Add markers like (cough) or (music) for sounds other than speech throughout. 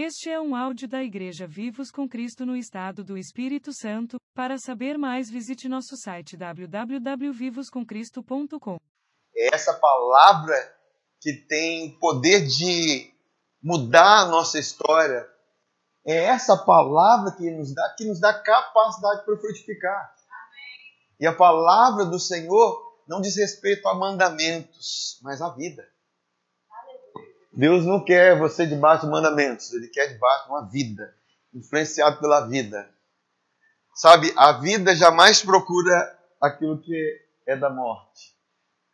Este é um áudio da Igreja Vivos com Cristo no Estado do Espírito Santo. Para saber mais, visite nosso site www.vivoscomcristo.com. É essa palavra que tem poder de mudar a nossa história. É essa palavra que nos dá, que nos dá capacidade para frutificar. E a palavra do Senhor não diz respeito a mandamentos, mas a vida. Deus não quer você debaixo de mandamentos, Ele quer debaixo de uma vida, influenciado pela vida. Sabe, a vida jamais procura aquilo que é da morte.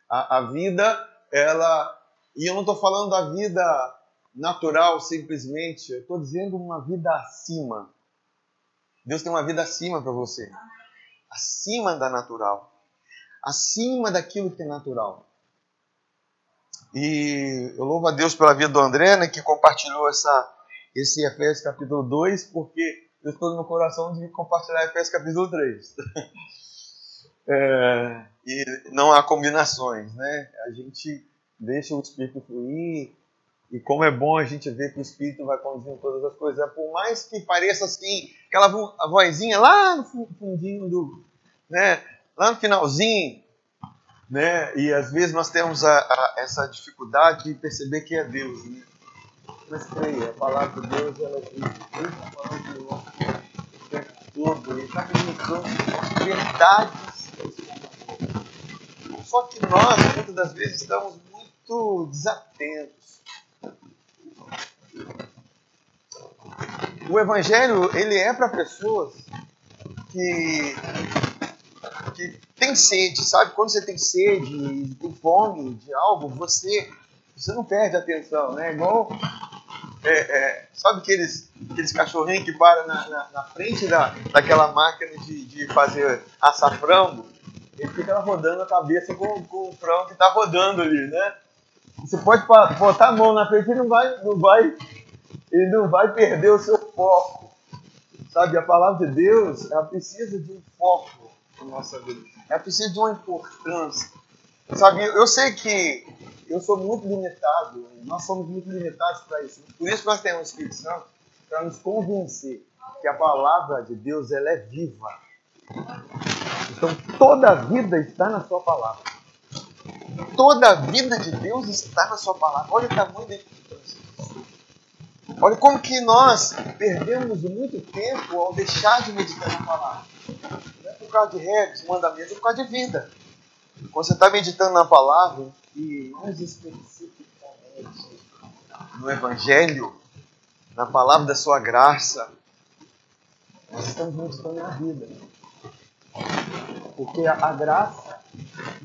A, a vida, ela. E eu não estou falando da vida natural simplesmente, eu estou dizendo uma vida acima. Deus tem uma vida acima para você. Acima da natural. Acima daquilo que é natural. E eu louvo a Deus pela vida do André, né, que compartilhou essa, esse Efésios capítulo 2, porque eu estou no coração de compartilhar Efésios capítulo 3. (laughs) é, e não há combinações, né? A gente deixa o Espírito fluir, e como é bom a gente ver que o Espírito vai conduzindo todas as coisas. Por mais que pareça assim, aquela vozinha lá no fundinho do. Né, lá no finalzinho, né? E às vezes nós temos a, a, essa dificuldade de perceber que é Deus, né? Mas creia, a palavra de Deus ela é está falando de nós o tempo todo, Ele está comunicando verdades. Só que nós, muitas das vezes, estamos muito desatentos. O Evangelho, ele é para pessoas que tem sede, sabe? Quando você tem sede, tem fome de algo, você, você não perde a atenção, né? Igual, é, é, sabe aqueles, aqueles cachorrinhos que param na, na, na, frente da, daquela máquina de, de fazer frango? Ele fica rodando a cabeça com, com o frango que está rodando ali, né? Você pode botar a mão na frente e não vai, não vai, ele não vai perder o seu foco. Sabe, a palavra de Deus, ela precisa de um foco na nossa vida. É preciso de uma importância. Sabe, eu sei que eu sou muito limitado, nós somos muito limitados para isso. Por isso nós temos o Espírito Santo para nos convencer que a palavra de Deus ela é viva. Então toda a vida está na sua palavra. Toda a vida de Deus está na sua palavra. Olha o tamanho da importância. Olha como que nós perdemos muito tempo ao deixar de meditar na palavra causa de regras, mandamentos, é por causa de vida. Quando você está meditando na palavra, e mais especificamente no Evangelho, na palavra da sua graça, nós estamos meditando na vida. Porque a, graça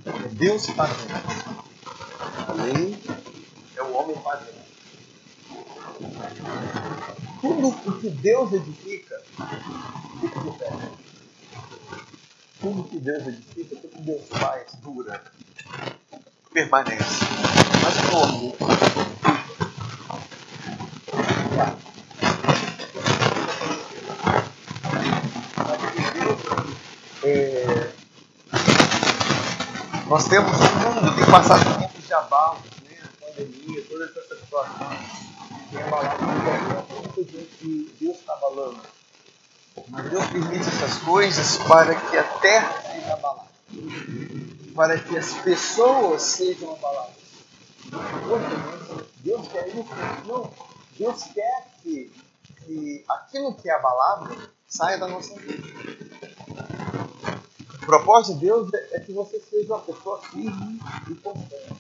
é Deus fazendo. A lei é o homem fazendo. Tudo o que Deus edifica fica de pé. Tudo que Deus edifica, tudo que Deus faz, dura, permanece. Mas como? É, nós temos um mundo que tem passado por tempos de abalos, né? a pandemia, toda essa situação tem abalado muita gente que Deus está abalando mas Deus permite essas coisas para que a terra seja abalada, para que as pessoas sejam abaladas. Deus quer isso? Não. Deus quer que, que aquilo que é abalado saia da nossa vida. O propósito de Deus é que você seja uma pessoa firme e constante.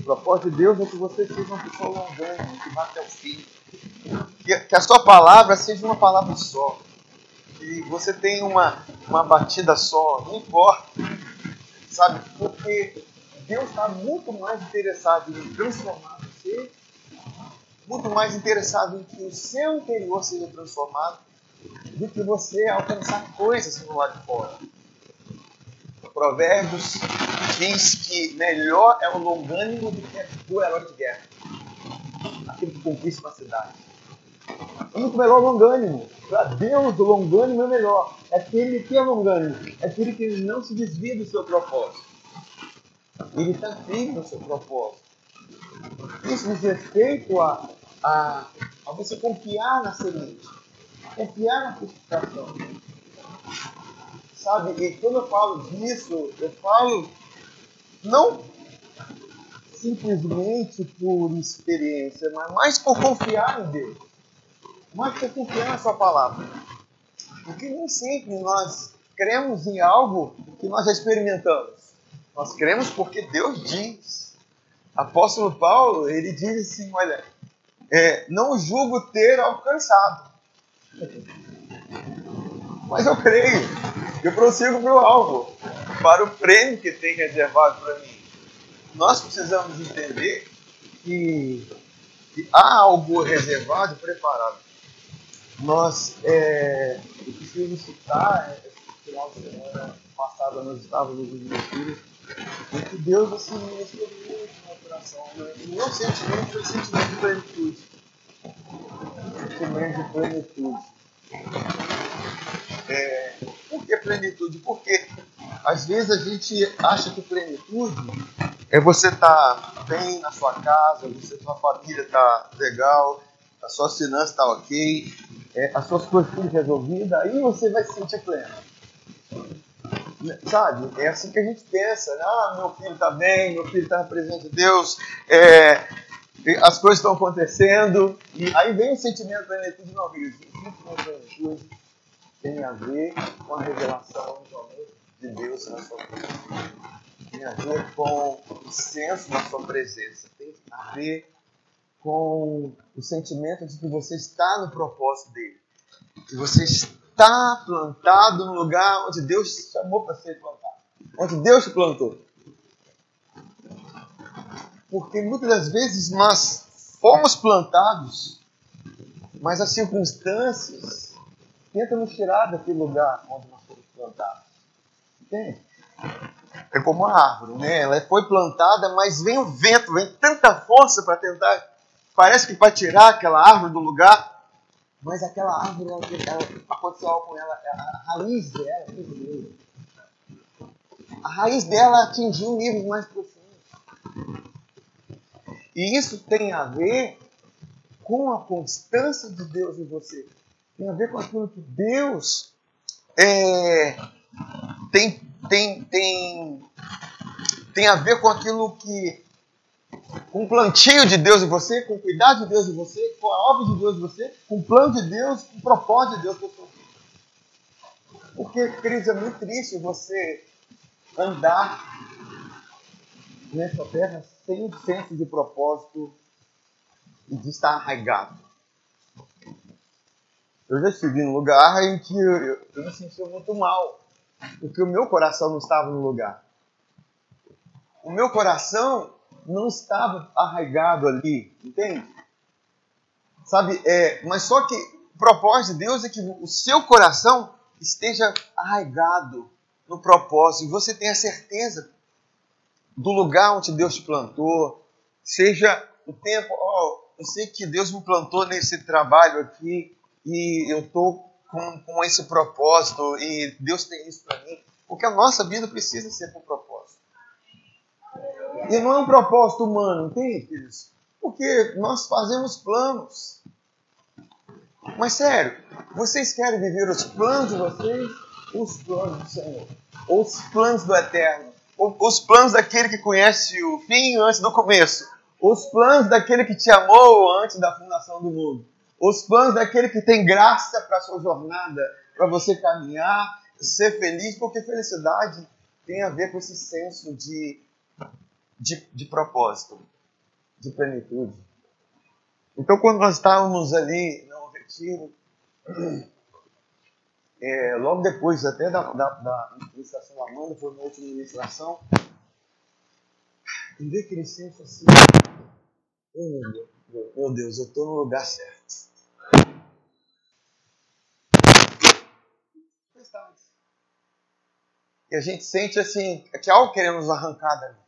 O propósito de Deus é que você seja uma pessoa longânima, que vá até o fim. Que, que a sua palavra seja uma palavra só que você tem uma, uma batida só, não importa, sabe? Porque Deus está muito mais interessado em transformar você, muito mais interessado em que o seu interior seja transformado, do que você alcançar coisas no lado de fora. Provérbios diz que melhor é o longânimo do que o herói de guerra, aquele que conquista uma cidade. Muito melhor longânimo. Para Deus, o longânimo é melhor. É aquele que é longânimo. É aquele que não se desvia do seu propósito. Ele está firme no seu propósito. Isso diz respeito a, a, a você confiar na semente, confiar na frutificação. Sabe? E quando eu falo disso, eu falo não simplesmente por experiência, mas mais por confiar em Deus, mais por confiar na Sua palavra. Porque nem sempre nós cremos em algo que nós já experimentamos. Nós cremos porque Deus diz. Apóstolo Paulo, ele diz assim, olha, é, não julgo ter alcançado. Mas eu creio, eu prossigo para o alvo, para o prêmio que tem reservado para mim. Nós precisamos entender que, que há algo reservado preparado. Nós, é, eu preciso citar, esse final de semana passada nós estávamos nos Filhos, e que Deus assim, ministrou muito no coração. Né? O meu sentimento foi sentimento de plenitude. Sentimento de plenitude. É, por que plenitude? Porque às vezes a gente acha que plenitude é você estar tá bem na sua casa, você, sua família está legal, a sua finança está ok, é, as suas coisas tudo resolvidas, aí você vai se sentir pleno. Sabe? É assim que a gente pensa. Né? Ah, meu filho está bem, meu filho está na presença de Deus, é, as coisas estão acontecendo, e aí vem o sentimento de plenitude. Não, filho, o sentimento de plenitude tem a ver com a revelação de Deus na sua vida. Tem a ver com o senso da sua presença. Tem a ver com o sentimento de que você está no propósito dele. Que você está plantado no lugar onde Deus te chamou para ser plantado. Onde Deus te plantou. Porque muitas das vezes nós fomos plantados, mas as circunstâncias tentam nos tirar daquele lugar onde nós fomos plantados. Entende? É como a árvore, né? Ela foi plantada, mas vem o vento, vem tanta força para tentar parece que para tirar aquela árvore do lugar, mas aquela árvore, ela, ela, aconteceu algo com ela, a raiz dela, a raiz dela atingiu níveis mais profundos. E isso tem a ver com a constância de Deus em você. Tem a ver com aquilo que Deus é, tem, tem, tem, tem a ver com aquilo que com o plantio de Deus em você, com o cuidado de Deus em você, com a obra de Deus em você, com o plano de Deus, com o propósito de Deus para sua. Porque, queridos, é muito triste você andar nessa terra sem um senso de propósito e de estar arraigado. Eu já estive num lugar em que eu, eu, eu me sentia muito mal, porque o meu coração não estava no lugar. O meu coração não estava arraigado ali, entende? Sabe, é, mas só que o propósito de Deus é que o seu coração esteja arraigado no propósito e você tenha certeza do lugar onde Deus te plantou, seja o tempo, oh, eu sei que Deus me plantou nesse trabalho aqui e eu estou com, com esse propósito e Deus tem isso para mim, porque a nossa vida precisa ser com propósito. E não é um propósito humano, entende, queridos? Porque nós fazemos planos. Mas sério, vocês querem viver os planos de vocês? Os planos do Senhor. Os planos do Eterno. Os planos daquele que conhece o fim antes do começo. Os planos daquele que te amou antes da fundação do mundo. Os planos daquele que tem graça para a sua jornada, para você caminhar, ser feliz, porque felicidade tem a ver com esse senso de de, de propósito, de plenitude. Então, quando nós estávamos ali no retiro, (clears throat) é, logo depois até da, da, da ministração da Amanda, foi uma última ministração, em ver aquele senso assim, oh, meu Deus, eu estou no lugar certo. E a gente sente assim, que algo querendo nos arrancar dali.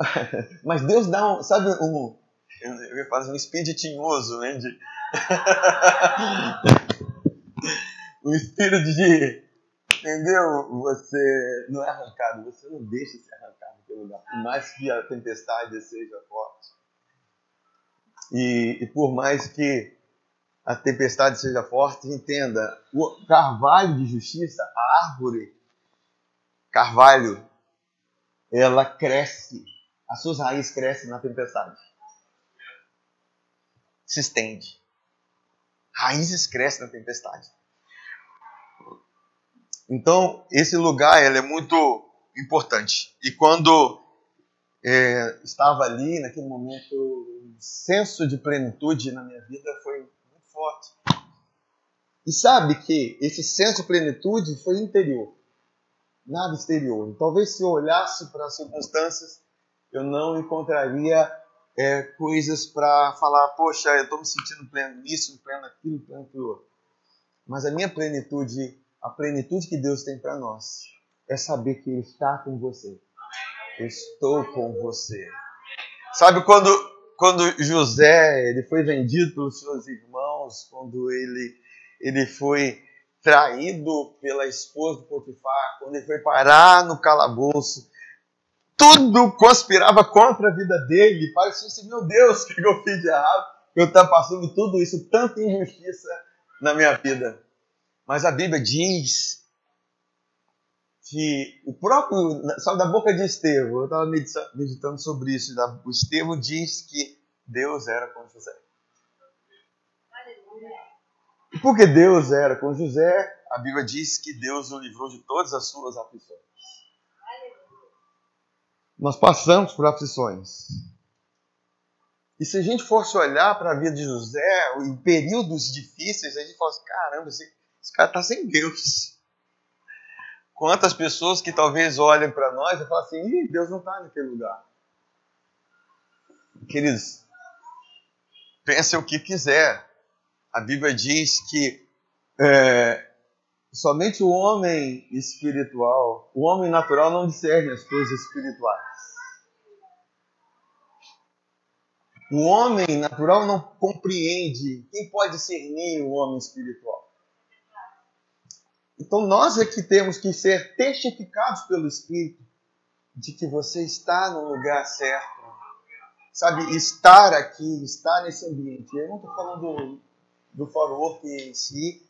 (laughs) Mas Deus dá um, sabe, um, eu ia fazer um speed tinhoso, né? De... (laughs) um espírito de, entendeu? Você não é arrancado, você não deixa ser arrancado pelo lugar, por mais que a tempestade seja forte. E, e por mais que a tempestade seja forte, entenda, o carvalho de justiça, a árvore carvalho, ela cresce, as suas raízes crescem na tempestade. Se estende. Raízes crescem na tempestade. Então, esse lugar ele é muito importante. E quando é, estava ali, naquele momento, o senso de plenitude na minha vida foi muito forte. E sabe que esse senso de plenitude foi interior, nada exterior. Talvez se eu olhasse para as circunstâncias, eu não encontraria é, coisas para falar, poxa, eu estou me sentindo pleno nisso, pleno naquilo, pleno naquilo. Mas a minha plenitude a plenitude que Deus tem para nós é saber que Ele está com você. Eu estou com você. Sabe quando, quando José ele foi vendido pelos seus irmãos, quando ele, ele foi traído pela esposa do Potifar, quando ele foi parar no calabouço, tudo conspirava contra a vida dele. Parecia assim, meu Deus, o (laughs) que eu fiz de errado? Eu estou passando tudo isso, tanta injustiça na minha vida. Mas a Bíblia diz que o próprio, sabe, da boca de Estevão, eu estava meditando sobre isso, o Estevão diz que Deus era com José. E porque Deus era com José, a Bíblia diz que Deus o livrou de todas as suas aflições. Nós passamos por aflições. E se a gente fosse olhar para a vida de José, em períodos difíceis, a gente fala assim, caramba, esse esse cara está sem Deus. Quantas pessoas que talvez olhem para nós e falem assim: Ih, Deus não está naquele lugar. Queridos, pensem o que quiser. A Bíblia diz que é, somente o homem espiritual, o homem natural não discerne as coisas espirituais. O homem natural não compreende. Quem pode discernir o homem espiritual? Então nós é que temos que ser testificados pelo Espírito de que você está no lugar certo. Sabe, estar aqui, estar nesse ambiente. Eu não estou falando do, do Foro em si,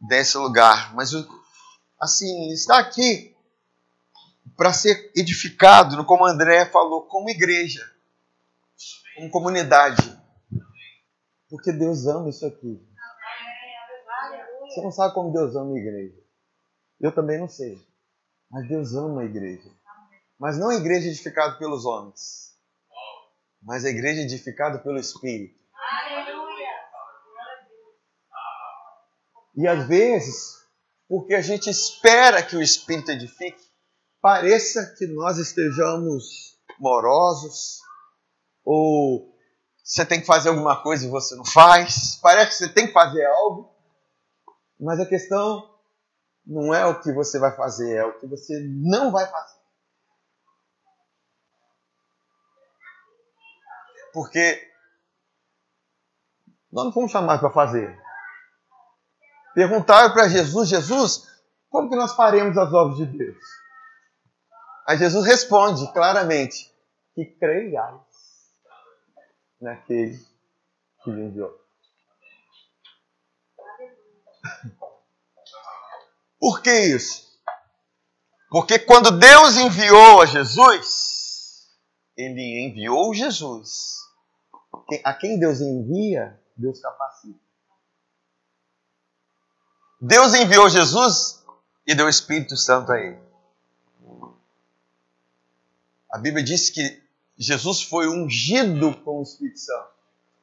desse lugar, mas assim, estar aqui para ser edificado, como André falou, como igreja, como comunidade. Porque Deus ama isso aqui. Você não sabe como Deus ama a igreja. Eu também não sei. Mas Deus ama a igreja. Mas não a igreja edificada pelos homens, mas a igreja edificada pelo Espírito. E às vezes, porque a gente espera que o Espírito edifique, pareça que nós estejamos morosos, ou você tem que fazer alguma coisa e você não faz, parece que você tem que fazer algo, mas a questão não é o que você vai fazer, é o que você não vai fazer. Porque nós não fomos chamados para fazer. Perguntaram para Jesus, Jesus, como que nós faremos as obras de Deus? Aí Jesus responde claramente, que creiais naquele que lhe enviou. Por que isso? Porque quando Deus enviou a Jesus, Ele enviou Jesus. A quem Deus envia, Deus capacita. Deus enviou Jesus e deu o Espírito Santo a ele. A Bíblia diz que Jesus foi ungido com o Espírito Santo.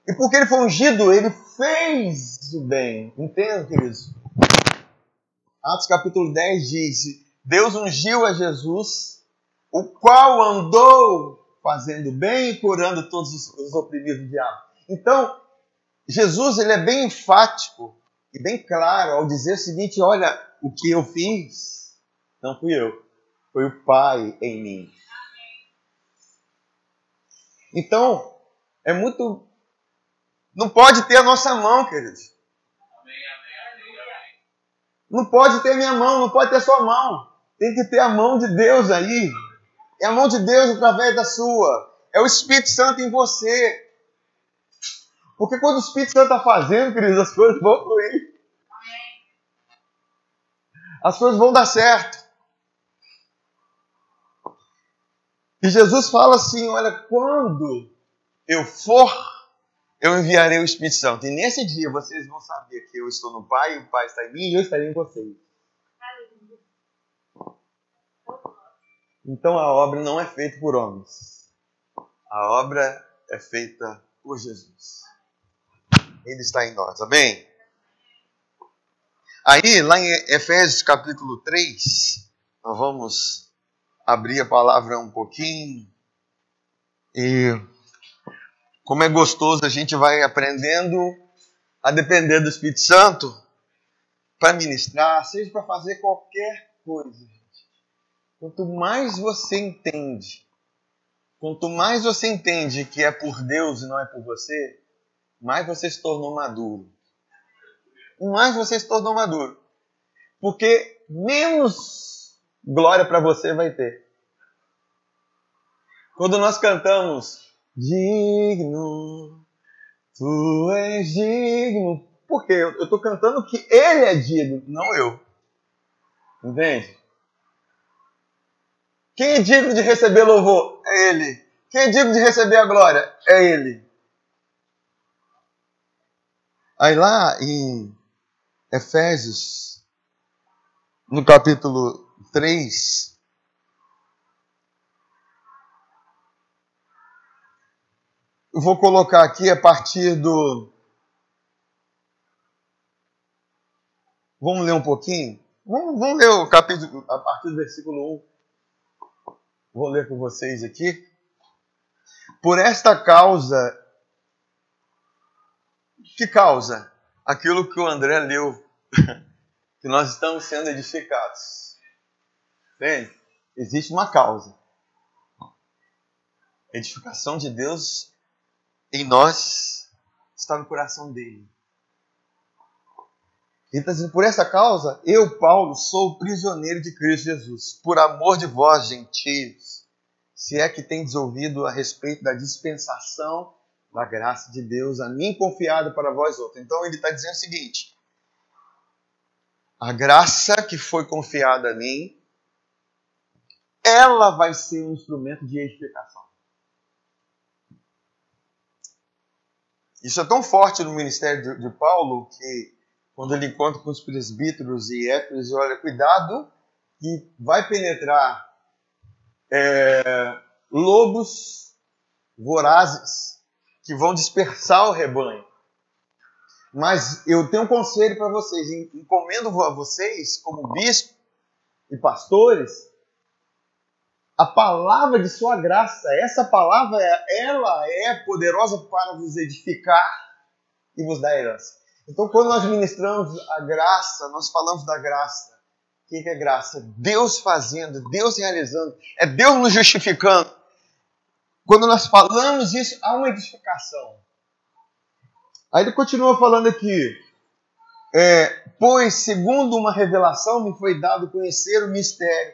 E porque ele foi ungido, ele fez o bem. Entende, queridos? Atos capítulo 10 diz: Deus ungiu a Jesus, o qual andou fazendo bem e curando todos os, os oprimidos do diabo. Então, Jesus ele é bem enfático e bem claro ao dizer o seguinte: olha, o que eu fiz não fui eu, foi o Pai em mim. Então, é muito. Não pode ter a nossa mão, queridos. Não pode ter minha mão, não pode ter sua mão. Tem que ter a mão de Deus aí. É a mão de Deus através da sua. É o Espírito Santo em você. Porque quando o Espírito Santo está fazendo, queridos, as coisas vão fluir. As coisas vão dar certo. E Jesus fala assim: olha, quando eu for, eu enviarei o Espírito Santo. E nesse dia vocês vão saber que eu estou no Pai, o Pai está em mim e eu estarei em vocês. Então a obra não é feita por homens. A obra é feita por Jesus. Ele está em nós. Amém? Aí, lá em Efésios capítulo 3, nós vamos abrir a palavra um pouquinho. E como é gostoso a gente vai aprendendo a depender do Espírito Santo para ministrar, seja para fazer qualquer coisa. Quanto mais você entende, quanto mais você entende que é por Deus e não é por você, mais você se tornou maduro. Mais você se tornou maduro. Porque menos glória para você vai ter. Quando nós cantamos, digno, tu és digno. Por quê? Eu estou cantando que ele é digno, não eu. Entende? Quem é digno de receber louvor? É Ele. Quem é digno de receber a glória? É Ele. Aí lá em Efésios, no capítulo 3, eu vou colocar aqui a partir do. Vamos ler um pouquinho? Vamos, vamos ler o capítulo a partir do versículo 1. Vou ler com vocês aqui. Por esta causa, que causa? Aquilo que o André leu, (laughs) que nós estamos sendo edificados. Bem, existe uma causa. A edificação de Deus em nós está no coração dele. Ele está dizendo, por essa causa, eu, Paulo, sou prisioneiro de Cristo Jesus, por amor de vós, gentios, se é que tendes ouvido a respeito da dispensação da graça de Deus a mim confiada para vós outros. Então ele está dizendo o seguinte: a graça que foi confiada a mim, ela vai ser um instrumento de edificação. Isso é tão forte no ministério de, de Paulo que quando ele encontra com os presbíteros e épodos, olha, cuidado que vai penetrar é, lobos vorazes que vão dispersar o rebanho. Mas eu tenho um conselho para vocês, encomendo a vocês, como bispo e pastores, a palavra de sua graça. Essa palavra, ela é poderosa para vos edificar e vos dar herança. Então, quando nós ministramos a graça, nós falamos da graça. O que é graça? Deus fazendo, Deus realizando, é Deus nos justificando. Quando nós falamos isso, há uma edificação. Aí ele continua falando aqui. É, pois, segundo uma revelação, me foi dado conhecer o mistério,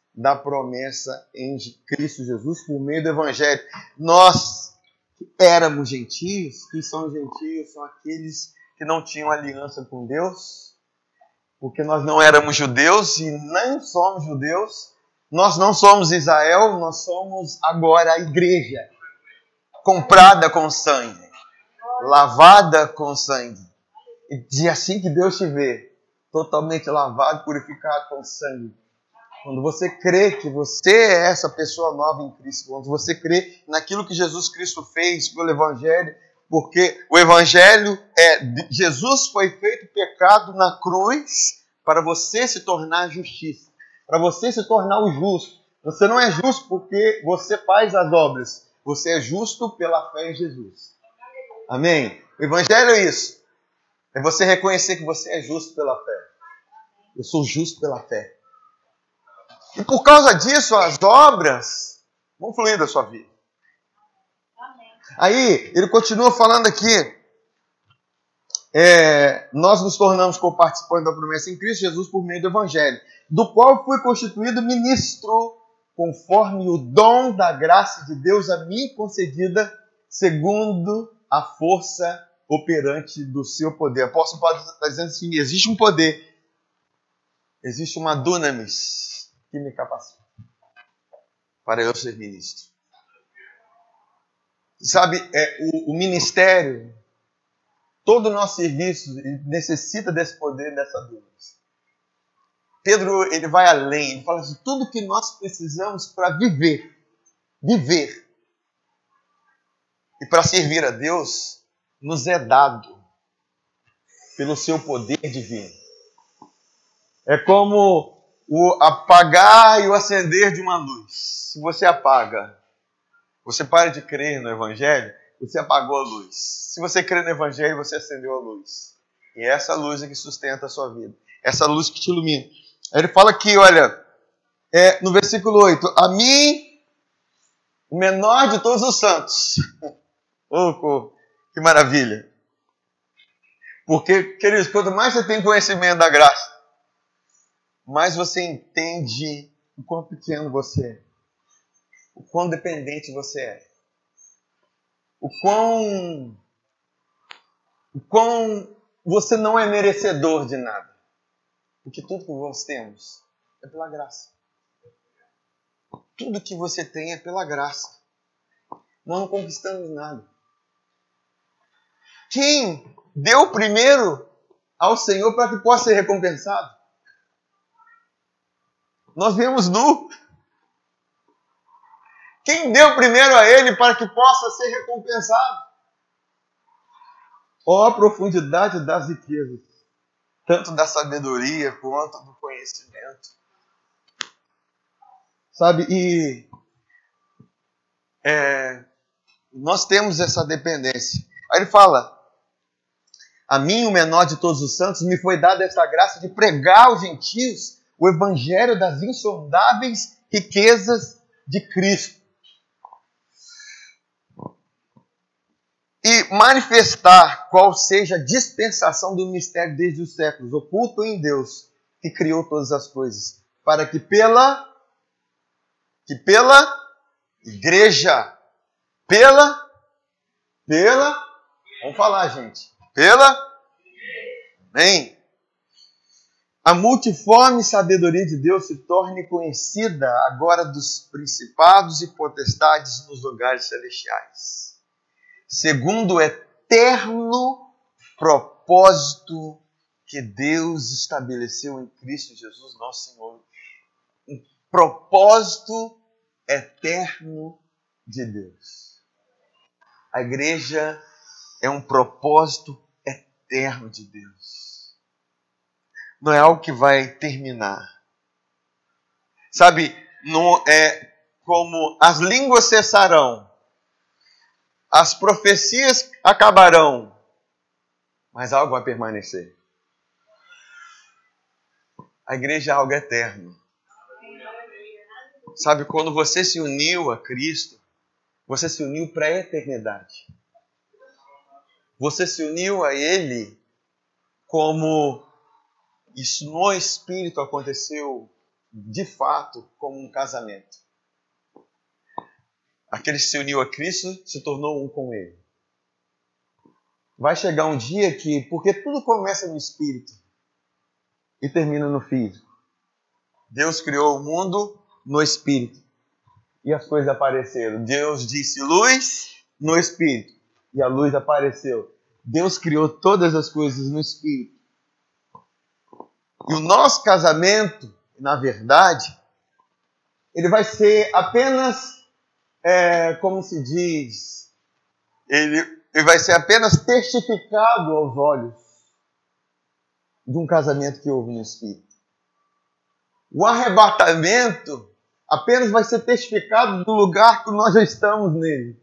da promessa em Cristo Jesus por meio do Evangelho. Nós éramos gentios, que são gentios, são aqueles que não tinham aliança com Deus, porque nós não éramos judeus e nem somos judeus. Nós não somos Israel, nós somos agora a igreja, comprada com sangue, lavada com sangue. E assim que Deus te vê, totalmente lavado, purificado com sangue. Quando você crê que você é essa pessoa nova em Cristo, quando você crê naquilo que Jesus Cristo fez pelo Evangelho, porque o evangelho é Jesus foi feito pecado na cruz para você se tornar justiça, para você se tornar o justo. Você não é justo porque você faz as obras, você é justo pela fé em Jesus. Amém? O evangelho é isso. É você reconhecer que você é justo pela fé. Eu sou justo pela fé. E por causa disso, as obras vão fluir da sua vida. Aí, ele continua falando aqui. É, nós nos tornamos co-participantes da promessa em Cristo Jesus por meio do Evangelho, do qual fui constituído ministro, conforme o dom da graça de Deus a mim concedida, segundo a força operante do seu poder. Apóstolo Paulo está dizendo assim: existe um poder, existe uma dunamis que me capacita para eu ser ministro. Sabe, é, o, o ministério, todo o nosso serviço necessita desse poder, dessa dunamis. Pedro ele vai além, ele fala assim: tudo que nós precisamos para viver, viver e para servir a Deus, nos é dado pelo seu poder divino. É como o apagar e o acender de uma luz. Se você apaga, você para de crer no Evangelho, você apagou a luz. Se você crê no Evangelho, você acendeu a luz. E é essa luz é que sustenta a sua vida. Essa luz que te ilumina. Ele fala aqui, olha, é, no versículo 8: A mim, o menor de todos os santos. (laughs) oh, que maravilha! Porque, queridos, quanto mais você tem conhecimento da graça, mais você entende o quão pequeno você é, o quão dependente você é, o quão, o quão você não é merecedor de nada. Porque tudo que nós temos é pela graça. Tudo que você tem é pela graça. Nós não conquistamos nada. Quem deu primeiro ao Senhor para que possa ser recompensado? Nós viemos nu. Quem deu primeiro a Ele para que possa ser recompensado? Ó a profundidade das riquezas, tanto da sabedoria quanto do conhecimento. Sabe, e é, nós temos essa dependência. Aí ele fala: a mim, o menor de todos os santos, me foi dada esta graça de pregar aos gentios o evangelho das insondáveis riquezas de Cristo. E manifestar qual seja a dispensação do mistério desde os séculos, oculto em Deus, que criou todas as coisas, para que pela que pela igreja, pela pela Vamos falar, gente pela. Amém. A multiforme sabedoria de Deus se torne conhecida agora dos principados e potestades nos lugares celestiais, segundo o eterno propósito que Deus estabeleceu em Cristo Jesus, nosso Senhor. Um propósito eterno de Deus. A igreja é um propósito eterno de Deus. Não é algo que vai terminar. Sabe, não é como as línguas cessarão, as profecias acabarão, mas algo vai permanecer. A igreja é algo eterno. Sabe, quando você se uniu a Cristo, você se uniu para a eternidade. Você se uniu a Ele como isso no Espírito aconteceu de fato como um casamento. Aquele que se uniu a Cristo se tornou um com Ele. Vai chegar um dia que, porque tudo começa no Espírito e termina no físico. Deus criou o mundo no Espírito e as coisas apareceram. Deus disse luz no Espírito e a luz apareceu. Deus criou todas as coisas no Espírito. E o nosso casamento, na verdade, ele vai ser apenas, é, como se diz, ele, ele vai ser apenas testificado aos olhos de um casamento que houve no Espírito. O arrebatamento apenas vai ser testificado do lugar que nós já estamos nele.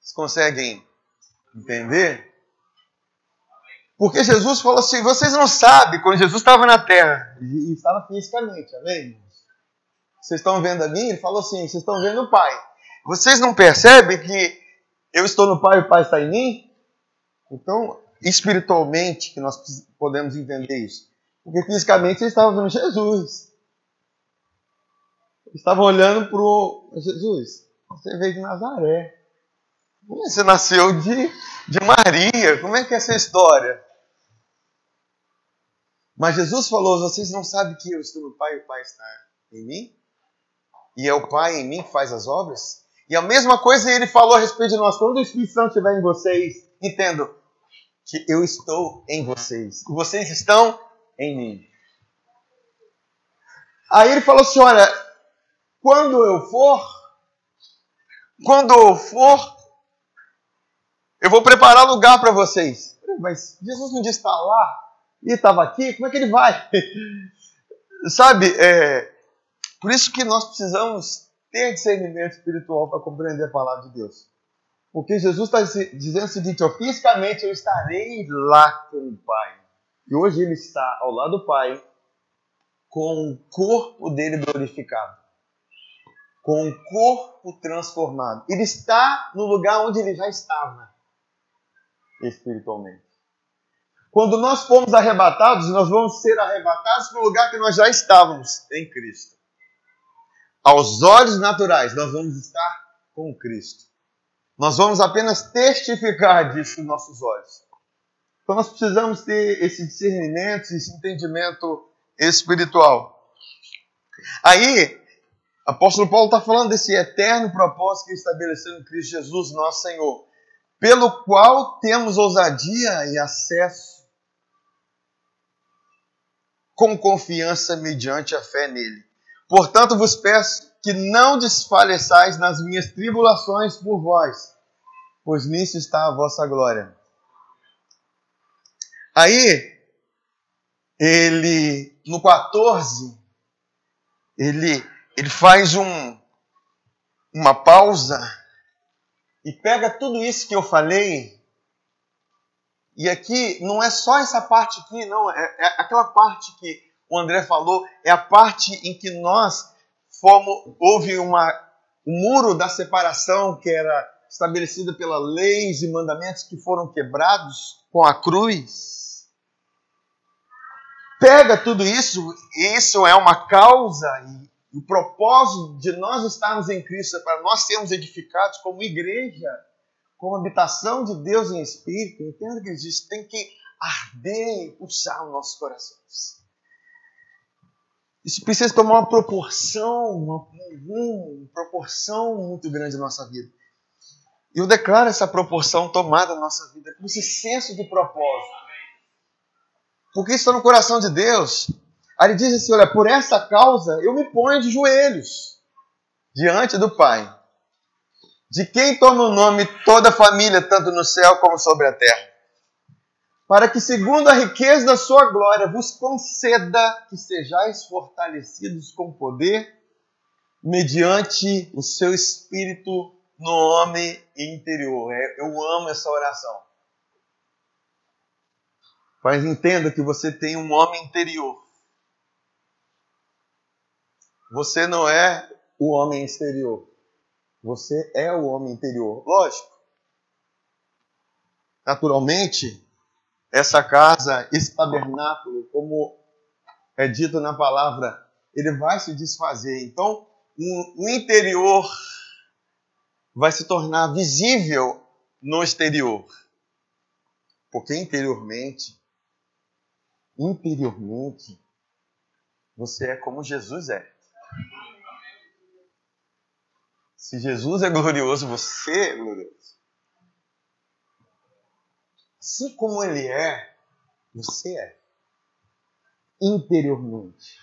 Vocês conseguem entender? Porque Jesus falou assim: vocês não sabem, quando Jesus estava na terra, e estava fisicamente, amém? Vocês estão vendo a mim? Ele falou assim: vocês estão vendo o Pai. Vocês não percebem que eu estou no Pai e o Pai está em mim? Então, espiritualmente, que nós podemos entender isso. Porque fisicamente eles estavam vendo Jesus. estavam olhando para Jesus. Você veio de Nazaré. Você nasceu de, de Maria. Como é que é essa história? Mas Jesus falou: vocês não sabem que eu estou no Pai e o Pai está em mim? E é o Pai em mim que faz as obras? E a mesma coisa ele falou a respeito de nós. Quando o Espírito Santo estiver em vocês, entendo que eu estou em vocês. E vocês estão em mim. Aí ele falou assim: olha, quando eu for, quando eu for, eu vou preparar lugar para vocês. Mas Jesus não disse estar lá e estava aqui, como é que ele vai? (laughs) Sabe, é, por isso que nós precisamos ter discernimento espiritual para compreender a palavra de Deus. Porque Jesus está dizendo o seguinte: ó, fisicamente eu estarei lá com o Pai. E hoje ele está ao lado do Pai, com o corpo dele glorificado, com o corpo transformado. Ele está no lugar onde ele já estava espiritualmente. Quando nós formos arrebatados, nós vamos ser arrebatados para o lugar que nós já estávamos em Cristo. Aos olhos naturais, nós vamos estar com Cristo. Nós vamos apenas testificar disso com nossos olhos. Então nós precisamos ter esse discernimento, esse entendimento espiritual. Aí, apóstolo Paulo está falando desse eterno propósito que estabeleceu em Cristo Jesus, nosso Senhor, pelo qual temos ousadia e acesso com confiança mediante a fé nele. Portanto, vos peço que não desfaleçais nas minhas tribulações por vós, pois nisso está a vossa glória. Aí, ele, no 14, ele, ele faz um, uma pausa e pega tudo isso que eu falei e aqui não é só essa parte aqui, não, é, é aquela parte que o André falou, é a parte em que nós fomos, houve uma, um muro da separação que era estabelecida pelas leis e mandamentos que foram quebrados com a cruz. Pega tudo isso, isso é uma causa e o propósito de nós estarmos em Cristo é para nós sermos edificados como igreja como habitação de Deus em espírito, entenda que isso tem que arder e pulsar nos nossos corações. Isso precisa tomar uma proporção, uma, uma proporção muito grande na nossa vida. E eu declaro essa proporção tomada na nossa vida, com esse senso de propósito. Porque isso está no coração de Deus. Aí ele diz assim: olha, por essa causa eu me ponho de joelhos diante do Pai de quem toma o nome toda a família, tanto no céu como sobre a terra, para que, segundo a riqueza da sua glória, vos conceda que sejais fortalecidos com poder, mediante o seu espírito no homem interior. É, eu amo essa oração. Mas entenda que você tem um homem interior. Você não é o homem exterior. Você é o homem interior. Lógico. Naturalmente, essa casa, esse tabernáculo, como é dito na palavra, ele vai se desfazer. Então, o interior vai se tornar visível no exterior. Porque interiormente, interiormente, você é como Jesus é. Se Jesus é glorioso, você é glorioso. Assim como Ele é, você é. Interiormente.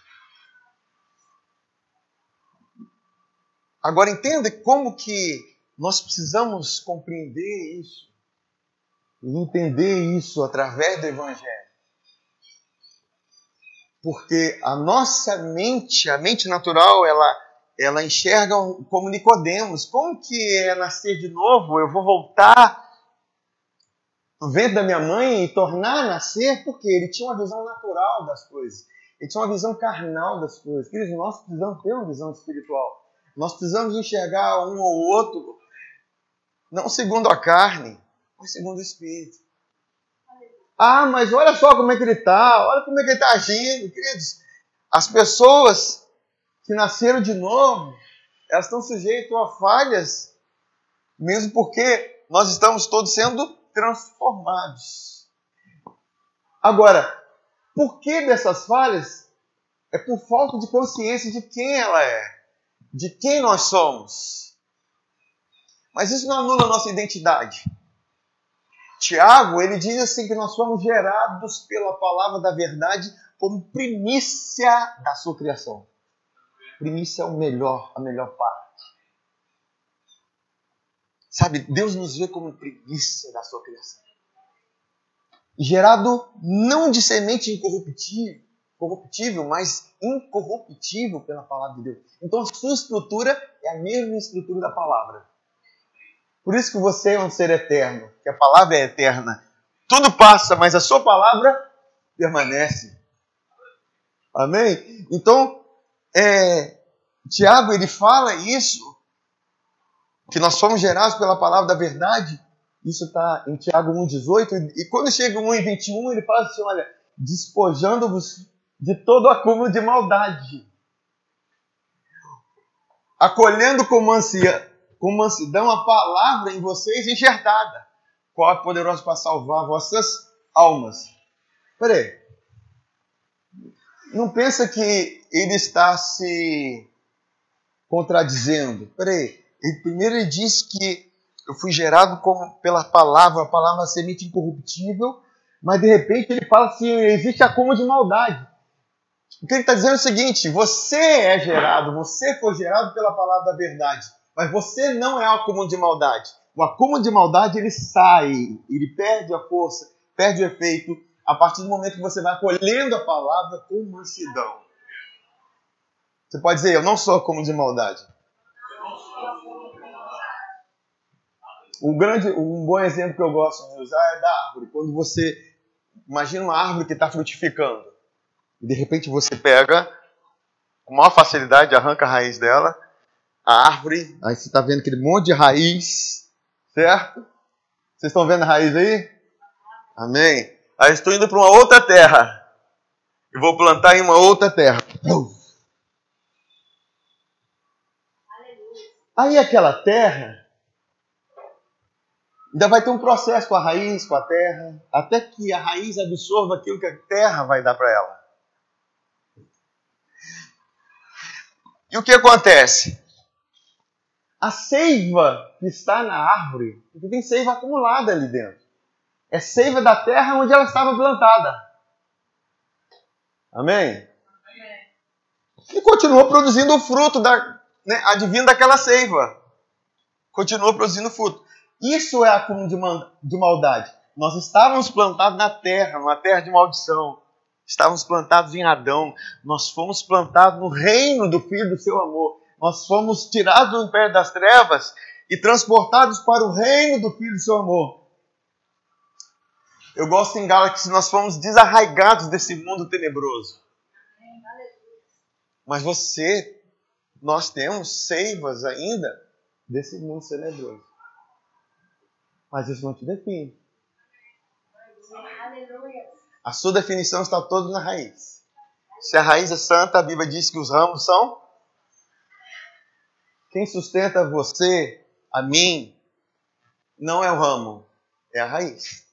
Agora entenda como que nós precisamos compreender isso e entender isso através do Evangelho. Porque a nossa mente, a mente natural, ela ela enxerga como Nicodemos, como que é nascer de novo? Eu vou voltar no ventre da minha mãe e tornar a nascer, porque ele tinha uma visão natural das coisas. Ele tinha uma visão carnal das coisas. Queridos, nós precisamos ter uma visão espiritual. Nós precisamos enxergar um ou outro, não segundo a carne, mas segundo o Espírito. Ah, mas olha só como é que ele está, olha como é que ele está agindo, queridos. As pessoas que nasceram de novo, elas estão sujeitas a falhas, mesmo porque nós estamos todos sendo transformados. Agora, por que dessas falhas? É por falta de consciência de quem ela é, de quem nós somos. Mas isso não anula a nossa identidade. Tiago, ele diz assim que nós fomos gerados pela palavra da verdade como primícia da sua criação. Primícia é o melhor, a melhor parte. Sabe, Deus nos vê como primícia da sua criação. Gerado não de semente incorruptível, corruptível, mas incorruptível pela palavra de Deus. Então a sua estrutura é a mesma estrutura da palavra. Por isso que você é um ser eterno, que a palavra é eterna. Tudo passa, mas a sua palavra permanece. Amém? Então, é, Tiago ele fala isso, que nós somos gerados pela palavra da verdade. Isso está em Tiago 1,18. E quando chega 1,21, ele fala assim: olha, despojando-vos de todo acúmulo de maldade, acolhendo com, mancia, com mansidão a palavra em vocês enxertada, qual é poderosa para salvar vossas almas. Peraí. Não pensa que ele está se contradizendo. Peraí. Ele, primeiro ele diz que eu fui gerado pela palavra, a palavra semente incorruptível, mas de repente ele fala assim: existe acúmulo de maldade. O que ele está dizendo é o seguinte: você é gerado, você foi gerado pela palavra da verdade, mas você não é acúmulo de maldade. O acúmulo de maldade ele sai, ele perde a força, perde o efeito a partir do momento que você vai acolhendo a palavra com mansidão. Você pode dizer: Eu não sou acúmulo de maldade. Um, grande, um bom exemplo que eu gosto de usar é da árvore. Quando você imagina uma árvore que está frutificando e de repente você pega com maior facilidade, arranca a raiz dela, a árvore, aí você está vendo aquele monte de raiz, certo? Vocês estão vendo a raiz aí? Amém? Aí estou indo para uma outra terra e vou plantar em uma outra terra. Aí aquela terra ainda vai ter um processo com a raiz, com a terra, até que a raiz absorva aquilo que a terra vai dar para ela. E o que acontece? A seiva que está na árvore, porque tem seiva acumulada ali dentro, é seiva da terra onde ela estava plantada. Amém? Amém. E continua produzindo o fruto da, né, advindo daquela seiva. Continua produzindo fruto. Isso é acúmulo de maldade. Nós estávamos plantados na terra, numa terra de maldição. Estávamos plantados em Adão. Nós fomos plantados no reino do Filho do seu amor. Nós fomos tirados do império das trevas e transportados para o reino do Filho do seu amor. Eu gosto em Gálatas nós fomos desarraigados desse mundo tenebroso. Mas você, nós temos seivas ainda desse mundo tenebroso. Mas isso não te define. A sua definição está toda na raiz. Se a raiz é santa, a Bíblia diz que os ramos são. Quem sustenta você, a mim, não é o ramo, é a raiz.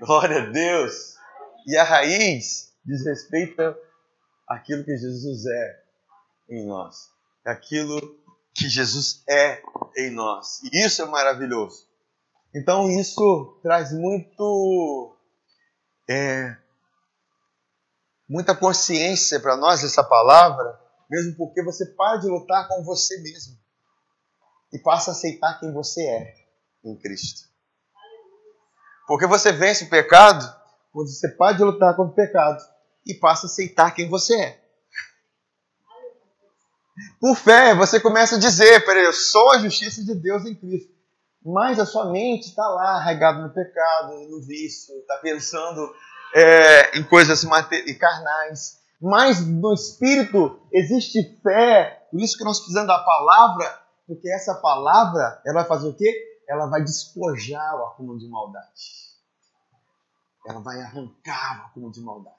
Glória a Deus! E a raiz diz respeito àquilo que Jesus é em nós. Aquilo que Jesus é em nós. E isso é maravilhoso. Então isso traz muito é, muita consciência para nós essa palavra, mesmo porque você para de lutar com você mesmo e passa a aceitar quem você é em Cristo. Porque você vence o pecado quando você para de lutar contra o pecado e passa a aceitar quem você é. Por fé, você começa a dizer: peraí, eu sou a justiça de Deus em Cristo. mais a sua mente está lá, arraigada no pecado, no vício, está pensando é, em coisas carnais. Mas no Espírito existe fé, por isso que nós precisamos da palavra, porque essa palavra, ela vai fazer o quê? Ela vai despojar o acúmulo de maldade. Ela vai arrancar o acúmulo de maldade.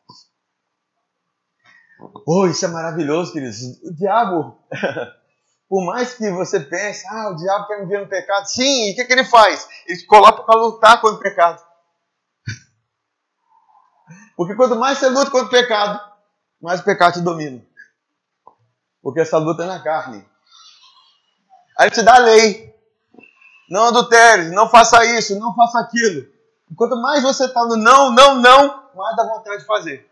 Oh, isso é maravilhoso, queridos. O diabo, (laughs) por mais que você pense, ah, o diabo quer me ver no pecado. Sim, e o que, que ele faz? Ele coloca para lutar contra o pecado. (laughs) Porque quanto mais você luta contra o pecado, mais o pecado te domina. Porque essa luta é na carne. Aí ele te dá a lei. Não adultere, não faça isso, não faça aquilo. Quanto mais você está no não, não, não, mais dá vontade de fazer.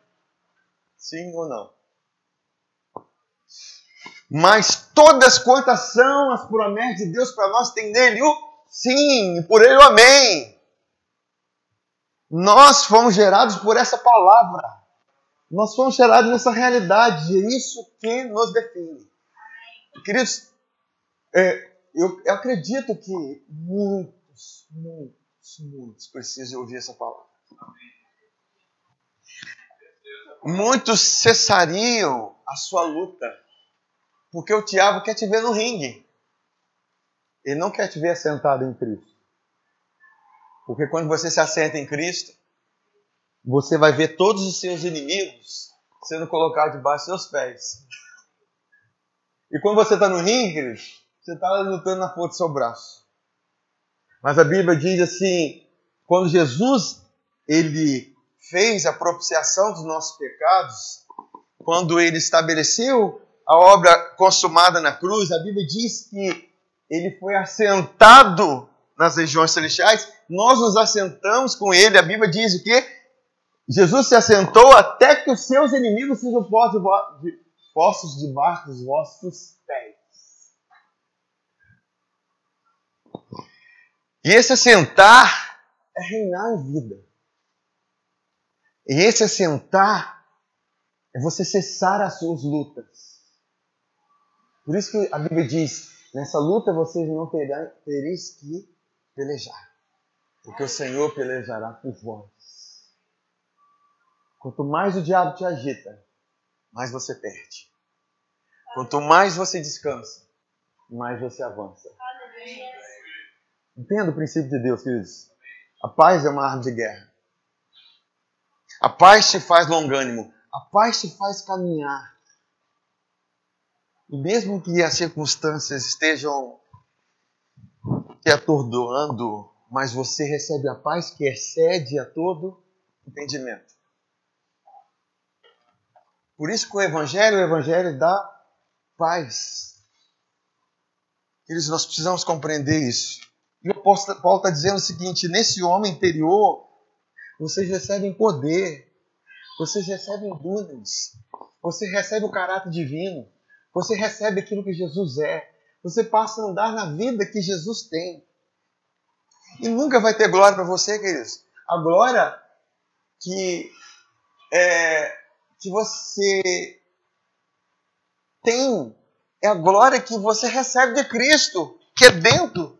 Sim ou não? Mas todas quantas são as promessas de Deus para nós, tem nele o sim, por ele o amém. Nós fomos gerados por essa palavra. Nós fomos gerados nessa realidade. É isso que nos define. Queridos, é, eu, eu acredito que muitos, muitos, muitos precisam ouvir essa palavra. Muitos cessariam a sua luta porque o diabo quer te ver no ringue. Ele não quer te ver assentado em Cristo. Porque quando você se assenta em Cristo, você vai ver todos os seus inimigos sendo colocados debaixo dos seus pés. E quando você está no ringue, você está lutando na força do seu braço. Mas a Bíblia diz assim: quando Jesus ele fez a propiciação dos nossos pecados, quando ele estabeleceu a obra consumada na cruz, a Bíblia diz que ele foi assentado nas regiões celestiais, nós nos assentamos com ele. A Bíblia diz o quê? Jesus se assentou até que os seus inimigos sejam postos debaixo dos vossos pés. E esse assentar é reinar em vida. E esse assentar é você cessar as suas lutas. Por isso que a Bíblia diz: nessa luta vocês não tereis que pelejar, porque o Senhor pelejará por vós. Quanto mais o diabo te agita, mais você perde. Quanto mais você descansa, mais você avança. Entenda o princípio de Deus, queridos. A paz é uma arma de guerra. A paz te faz longânimo. A paz te faz caminhar. E mesmo que as circunstâncias estejam te atordoando, mas você recebe a paz que excede a todo entendimento. Por isso que o Evangelho o Evangelho da paz. Eles, nós precisamos compreender isso. E o apóstolo Paulo está dizendo o seguinte: nesse homem interior, vocês recebem poder, vocês recebem dunas, você recebe o caráter divino. Você recebe aquilo que Jesus é. Você passa a andar na vida que Jesus tem. E nunca vai ter glória para você, queridos. A glória que, é, que você tem é a glória que você recebe de Cristo, que é dentro,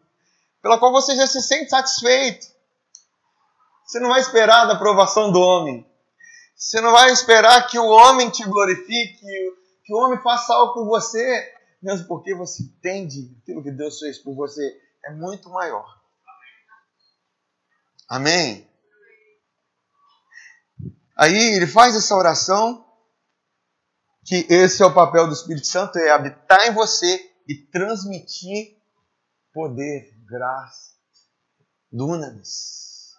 pela qual você já se sente satisfeito. Você não vai esperar da aprovação do homem. Você não vai esperar que o homem te glorifique, que o homem faça algo por você, mesmo porque você entende aquilo que Deus fez por você é muito maior. Amém? Aí ele faz essa oração, que esse é o papel do Espírito Santo, é habitar em você e transmitir poder, graça, dunamis,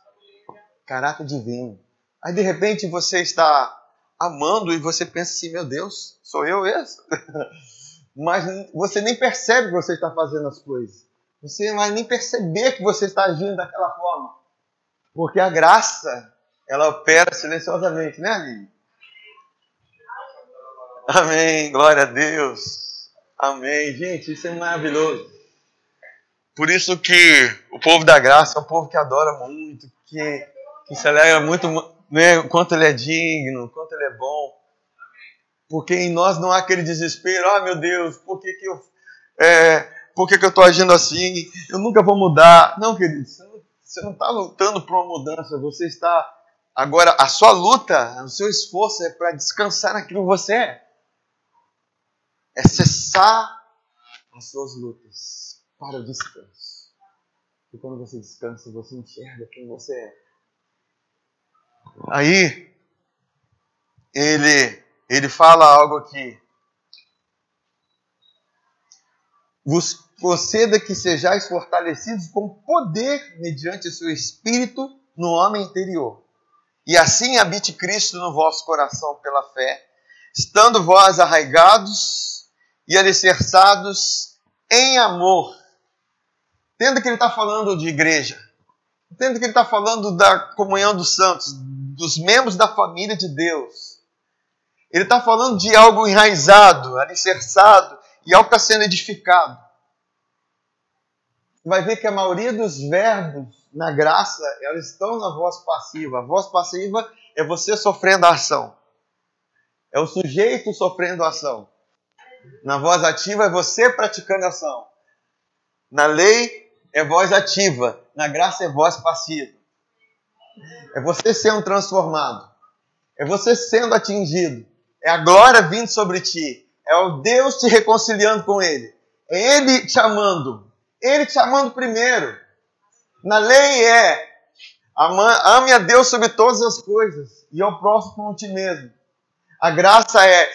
caráter divino. Aí de repente você está amando e você pensa assim, meu Deus, sou eu esse? (laughs) Mas você nem percebe que você está fazendo as coisas. Você não vai nem perceber que você está agindo daquela forma. Porque a graça, ela opera silenciosamente, né, Aline? Amém, glória a Deus. Amém. Gente, isso é maravilhoso. Por isso que o povo da graça é um povo que adora muito, que, que se alegra muito né, quanto ele é digno, quanto ele é bom. Porque em nós não há aquele desespero, ah meu Deus, por que, que eu. É, por que, que eu estou agindo assim? Eu nunca vou mudar. Não, querido, você não está lutando por uma mudança, você está. Agora, a sua luta, o seu esforço é para descansar naquilo que você é. É cessar as suas lutas para o descanso. E quando você descansa, você enxerga quem você é. Aí, ele, ele fala algo aqui. Vos conceda que sejais fortalecidos com poder mediante o seu espírito no homem interior. E assim habite Cristo no vosso coração pela fé, estando vós arraigados e alicerçados em amor. Entenda que ele está falando de igreja. Entenda que ele está falando da comunhão dos santos, dos membros da família de Deus. Ele está falando de algo enraizado, alicerçado e algo está sendo edificado. Vai ver que a maioria dos verbos na graça, elas estão na voz passiva. A voz passiva é você sofrendo a ação. É o sujeito sofrendo a ação. Na voz ativa é você praticando a ação. Na lei é voz ativa. Na graça é voz passiva. É você sendo transformado. É você sendo atingido. É a glória vindo sobre ti. É o Deus te reconciliando com Ele. É Ele te amando. Ele te amando primeiro. Na lei é ame a Deus sobre todas as coisas e ao próximo como ti mesmo. A graça é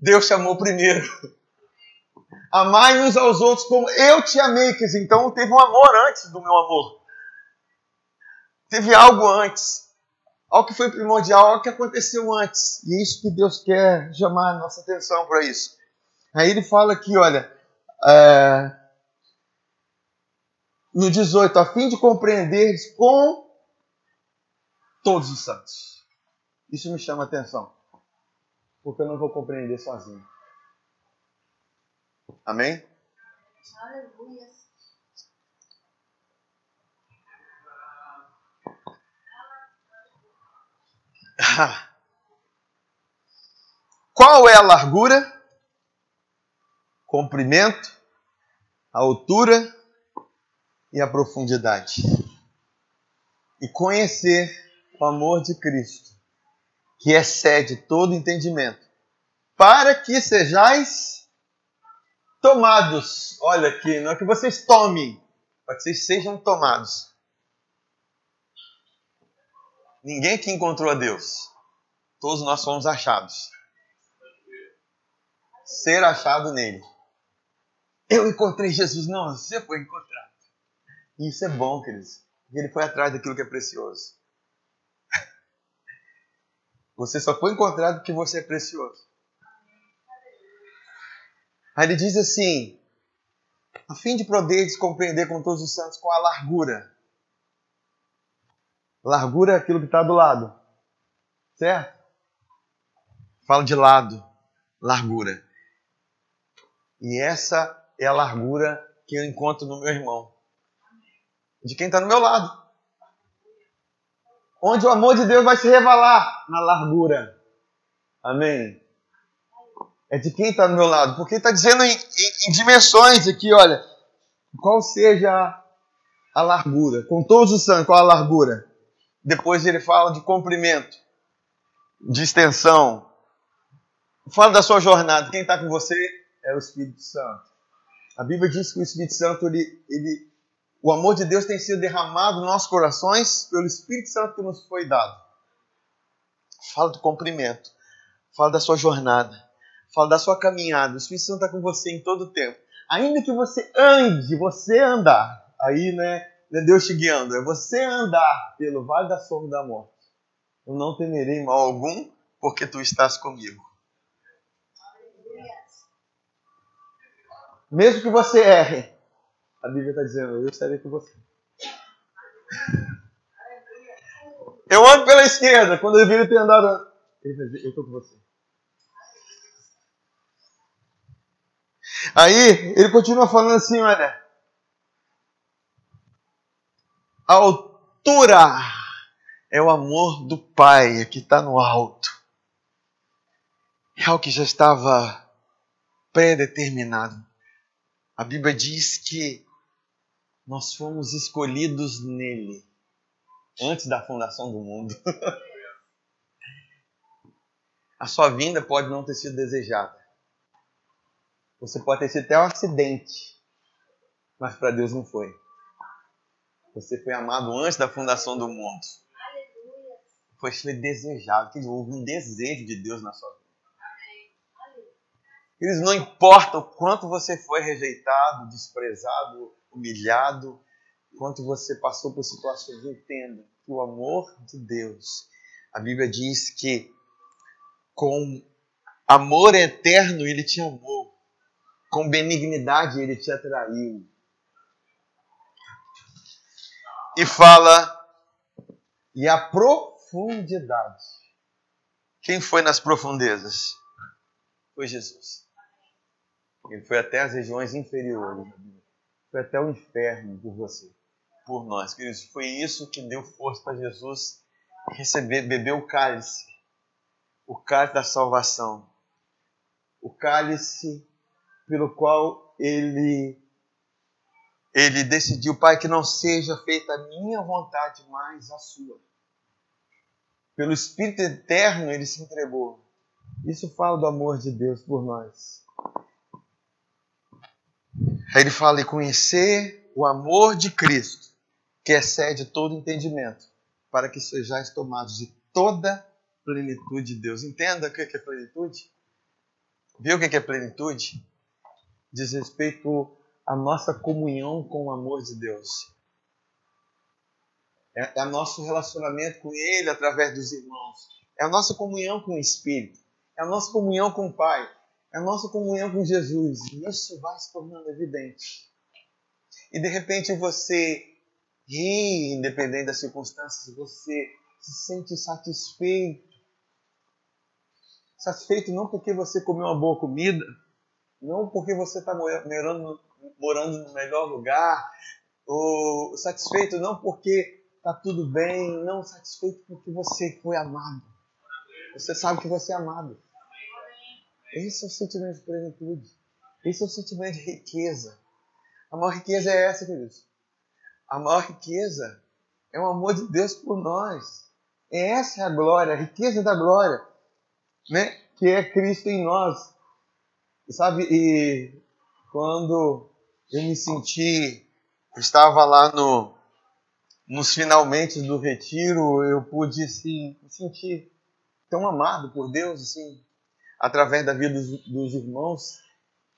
Deus te amou primeiro. (laughs) Amai uns aos outros como eu te amei. Quer dizer, então teve um amor antes do meu amor. Teve algo antes. Algo que foi primordial, algo que aconteceu antes. E é isso que Deus quer chamar a nossa atenção para isso. Aí ele fala aqui, olha, é, no 18, a fim de compreender com todos os santos. Isso me chama atenção. Porque eu não vou compreender sozinho. Amém? Aleluia. (laughs) Qual é a largura, comprimento, a altura e a profundidade? E conhecer o amor de Cristo, que excede todo entendimento, para que sejais tomados. Olha aqui, não é que vocês tomem, para que vocês sejam tomados Ninguém aqui encontrou a Deus. Todos nós fomos achados. Ser achado nele. Eu encontrei Jesus. Não, você foi encontrado. E isso é bom, queridos. Ele foi atrás daquilo que é precioso. (laughs) Você só foi encontrado porque você é precioso. Aí ele diz assim: a fim de poderes compreender com todos os santos com a largura, Largura é aquilo que está do lado. Certo? Fala de lado, largura. E essa é a largura que eu encontro no meu irmão. De quem está no meu lado. Onde o amor de Deus vai se revelar na largura. Amém? É de quem está do meu lado. Porque está dizendo em, em, em dimensões aqui, olha. Qual seja a largura? Com todos os santos, qual a largura? Depois ele fala de comprimento, de extensão. Fala da sua jornada. Quem está com você é o Espírito Santo. A Bíblia diz que o Espírito Santo, ele, ele, o amor de Deus tem sido derramado nos nossos corações pelo Espírito Santo que nos foi dado. Fala do comprimento. Fala da sua jornada. Fala da sua caminhada. O Espírito Santo está com você em todo o tempo. Ainda que você ande, você andar. Aí, né? Não é Deus te guiando, é você andar pelo vale da sombra da morte. Eu não temerei mal algum, porque tu estás comigo. Mesmo que você erre, a Bíblia está dizendo, eu estarei com você. (laughs) Eu ando pela esquerda, quando eu viro ter andado. Ele vai dizer, eu estou com você. Aí ele continua falando assim, olha. A altura é o amor do Pai que está no alto. É o que já estava predeterminado A Bíblia diz que nós fomos escolhidos nele antes da fundação do mundo. (laughs) A sua vinda pode não ter sido desejada. Você pode ter sido até um acidente, mas para Deus não foi. Você foi amado antes da fundação do mundo. Foi, desejado. Que houve um desejo de Deus na sua vida. Eles não importa o quanto você foi rejeitado, desprezado, humilhado, quanto você passou por situações, entenda que o amor de Deus, a Bíblia diz que com amor eterno ele te amou, com benignidade ele te atraiu. E fala, e a profundidade. Quem foi nas profundezas? Foi Jesus. Ele foi até as regiões inferiores. Foi até o inferno por você, por nós. Queridos, foi isso que deu força para Jesus receber, beber o cálice. O cálice da salvação. O cálice pelo qual ele ele decidiu, Pai, que não seja feita a minha vontade, mas a sua. Pelo Espírito Eterno ele se entregou. Isso fala do amor de Deus por nós. Aí ele fala: e conhecer o amor de Cristo, que excede todo entendimento, para que sejais tomados de toda plenitude de Deus. Entenda o que é plenitude? Viu o que é plenitude? Diz respeito à nossa comunhão com o amor de Deus. É, é o nosso relacionamento com Ele através dos irmãos. É a nossa comunhão com o Espírito. É a nossa comunhão com o Pai é a nossa comunhão com Jesus. E isso vai se tornando evidente. E de repente você ri, independente das circunstâncias, você se sente satisfeito. Satisfeito não porque você comeu uma boa comida, não porque você está morando, morando no melhor lugar, ou satisfeito não porque está tudo bem, não satisfeito porque você foi amado. Você sabe que você é amado. Esse é o sentimento de plenitude. Esse é o sentimento de riqueza. A maior riqueza é essa, queridos. A maior riqueza é o amor de Deus por nós. Essa é a glória, a riqueza da glória, né? Que é Cristo em nós. Sabe, e quando eu me senti, estava lá no, nos finalmente do retiro, eu pude assim, me sentir tão amado por Deus, assim, através da vida dos, dos irmãos,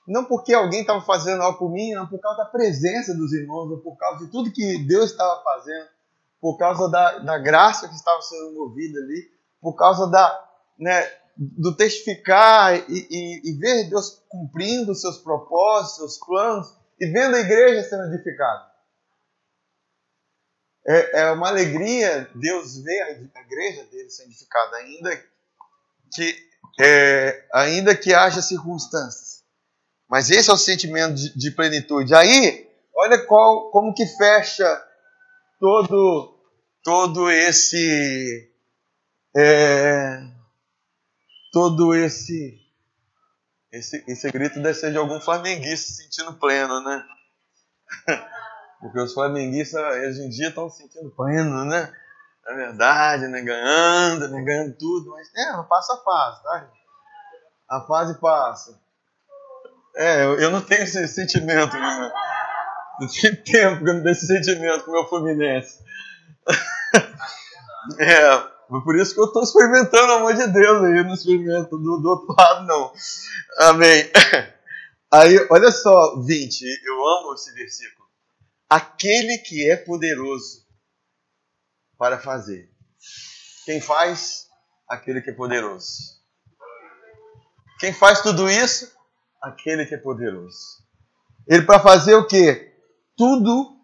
não porque alguém estava fazendo algo por mim, não por causa da presença dos irmãos, não por causa de tudo que Deus estava fazendo, por causa da, da graça que estava sendo movida ali, por causa da, né, do testificar e, e, e ver Deus cumprindo seus propósitos, seus planos, e vendo a igreja sendo edificada. É, é uma alegria Deus ver a igreja dele sendo edificada, ainda que é, ainda que haja circunstâncias. Mas esse é o sentimento de, de plenitude. Aí, olha qual, como que fecha todo, todo esse, é, todo esse, esse, esse grito deve ser de algum flamenguista se sentindo pleno, né? (laughs) Porque os flamenguistas hoje em dia estão se sentindo pleno, né? É verdade, né? Ganhando, né? Ganhando tudo, mas é, passa a fase, tá? A fase passa. É, eu, eu não tenho esse sentimento, né? Não tem tempo que eu não tenho esse sentimento com o meu Fluminense. (laughs) é, por isso que eu estou experimentando amor de Deus aí, não experimento do, do outro lado, não. Amém. (laughs) Aí, olha só, 20, eu amo esse versículo. Aquele que é poderoso para fazer. Quem faz? Aquele que é poderoso. Quem faz tudo isso? Aquele que é poderoso. Ele para fazer o quê? Tudo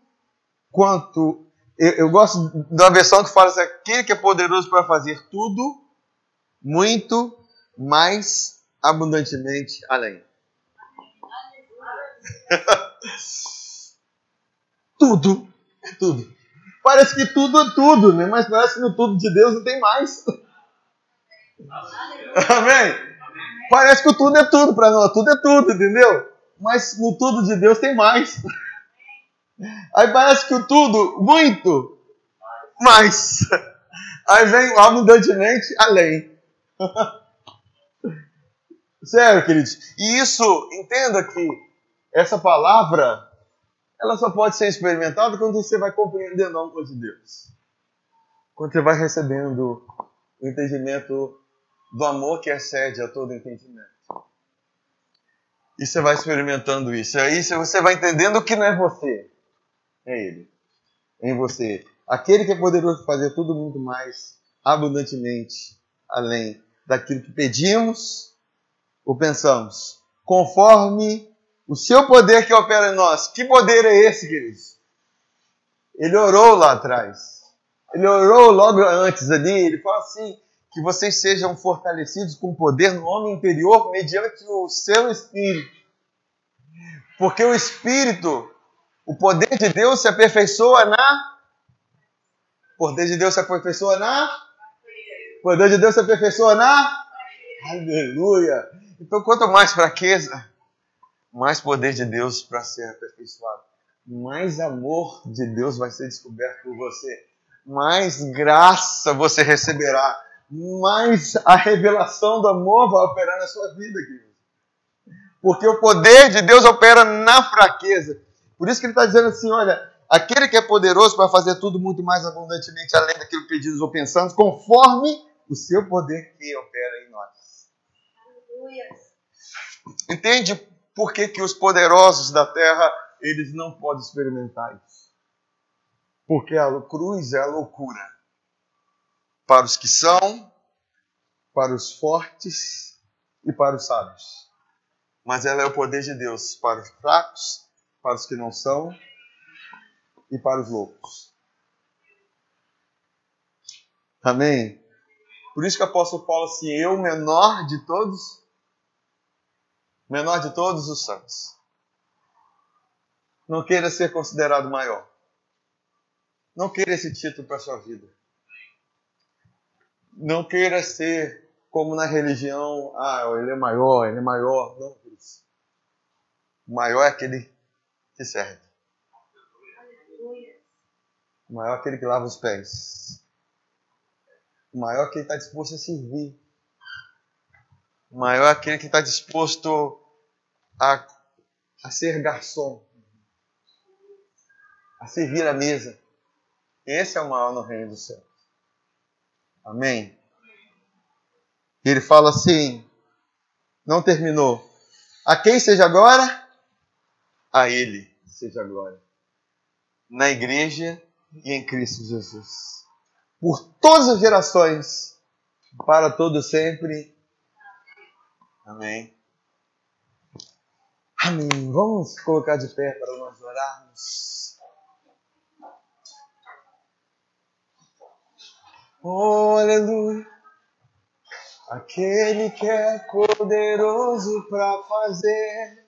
quanto. Eu, eu gosto da versão que fala assim: aquele que é poderoso para fazer tudo, muito mais abundantemente além. (laughs) tudo, tudo. Parece que tudo é tudo, né? Mas parece que no tudo de Deus não tem mais. (laughs) Amém? Parece que o tudo é tudo para nós, tudo é tudo, entendeu? mas no tudo de Deus tem mais. (laughs) Aí parece que tudo, muito, mais. Aí vem abundantemente além. (laughs) Sério, queridos. E isso, entenda que essa palavra, ela só pode ser experimentada quando você vai compreendendo algo de Deus. Quando você vai recebendo o entendimento do amor que excede a todo entendimento. E você vai experimentando isso. Aí você vai entendendo que não é você, é Ele. Em você. Aquele que é poderoso fazer tudo muito mais abundantemente além daquilo que pedimos ou pensamos, conforme o seu poder que opera em nós. Que poder é esse, queridos? Ele orou lá atrás. Ele orou logo antes ali. Ele fala assim: que vocês sejam fortalecidos com poder no homem interior mediante o seu espírito. Porque o espírito, o poder de Deus se aperfeiçoa na o poder de Deus se aperfeiçoa na o poder de Deus se aperfeiçoa na Aleluia. Então, quanto mais fraqueza, mais poder de Deus para ser aperfeiçoado. Mais amor de Deus vai ser descoberto por você. Mais graça você receberá mais a revelação do amor vai operar na sua vida, querido. Porque o poder de Deus opera na fraqueza. Por isso que ele está dizendo assim: olha, aquele que é poderoso para fazer tudo muito mais abundantemente, além daquilo que pedimos ou pensamos, conforme o seu poder que opera em nós. Entende por que, que os poderosos da terra eles não podem experimentar isso? Porque a cruz é a loucura para os que são, para os fortes e para os sábios. Mas ela é o poder de Deus para os fracos, para os que não são e para os loucos. Amém? Por isso que o apóstolo Paulo assim, eu menor de todos, menor de todos os santos. Não queira ser considerado maior. Não queira esse título para sua vida. Não queira ser como na religião, ah, ele é maior, ele é maior. Não. O maior é aquele que serve. O maior é aquele que lava os pés. O maior é aquele que está disposto a servir. O maior é aquele que está disposto a, a ser garçom. A servir a mesa. Esse é o maior no reino do céu. Amém? Ele fala assim: não terminou. A quem seja agora? A Ele seja glória. Na igreja e em Cristo Jesus. Por todas as gerações, para todo sempre. Amém. Amém. Vamos colocar de pé para nós orarmos. Oh, aleluia. Aquele que é poderoso para fazer